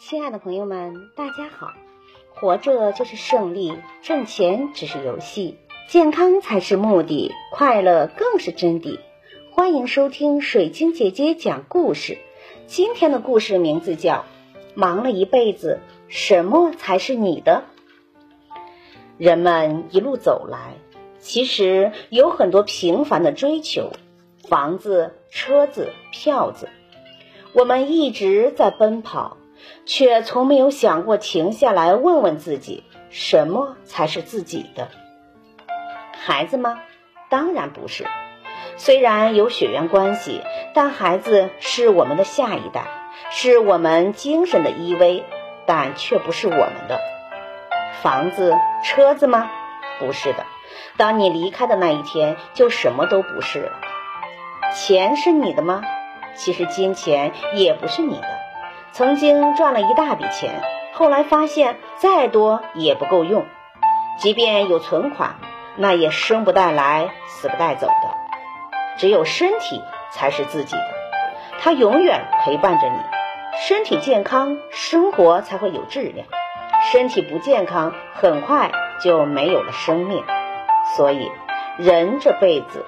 亲爱的朋友们，大家好！活着就是胜利，挣钱只是游戏，健康才是目的，快乐更是真谛。欢迎收听水晶姐姐讲故事。今天的故事名字叫《忙了一辈子，什么才是你的》。人们一路走来，其实有很多平凡的追求：房子、车子、票子。我们一直在奔跑。却从没有想过停下来问问自己，什么才是自己的？孩子吗？当然不是。虽然有血缘关系，但孩子是我们的下一代，是我们精神的依偎，但却不是我们的。房子、车子吗？不是的。当你离开的那一天，就什么都不是了。钱是你的吗？其实金钱也不是你的。曾经赚了一大笔钱，后来发现再多也不够用，即便有存款，那也生不带来，死不带走的。只有身体才是自己的，它永远陪伴着你。身体健康，生活才会有质量；身体不健康，很快就没有了生命。所以，人这辈子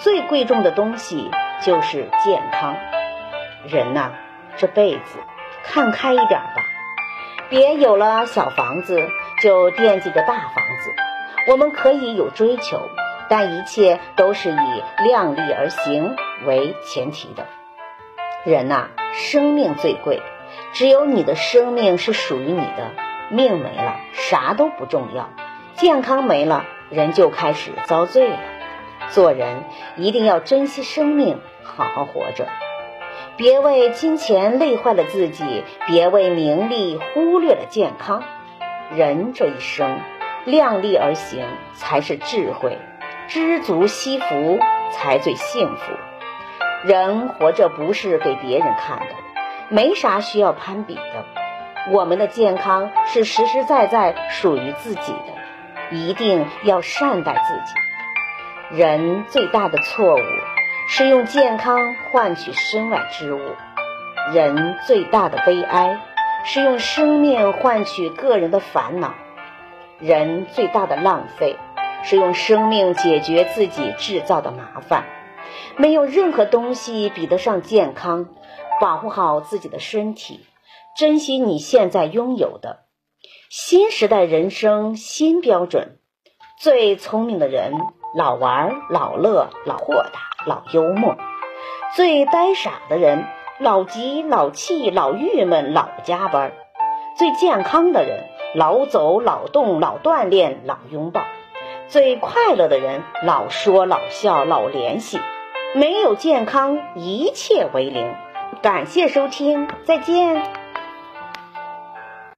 最贵重的东西就是健康。人呐，这辈子。看开一点吧，别有了小房子就惦记着大房子。我们可以有追求，但一切都是以量力而行为前提的。人呐，生命最贵，只有你的生命是属于你的。命没了，啥都不重要；健康没了，人就开始遭罪了。做人一定要珍惜生命，好好活着。别为金钱累坏了自己，别为名利忽略了健康。人这一生，量力而行才是智慧，知足惜福才最幸福。人活着不是给别人看的，没啥需要攀比的。我们的健康是实实在在属于自己的，一定要善待自己。人最大的错误。是用健康换取身外之物，人最大的悲哀是用生命换取个人的烦恼，人最大的浪费是用生命解决自己制造的麻烦。没有任何东西比得上健康，保护好自己的身体，珍惜你现在拥有的。新时代人生新标准，最聪明的人。老玩、老乐、老豁达、老幽默，最呆傻的人，老急、老气、老郁闷、老加班；最健康的人，老走、老动、老锻炼、老拥抱；最快乐的人，老说、老笑、老联系。没有健康，一切为零。感谢收听，再见。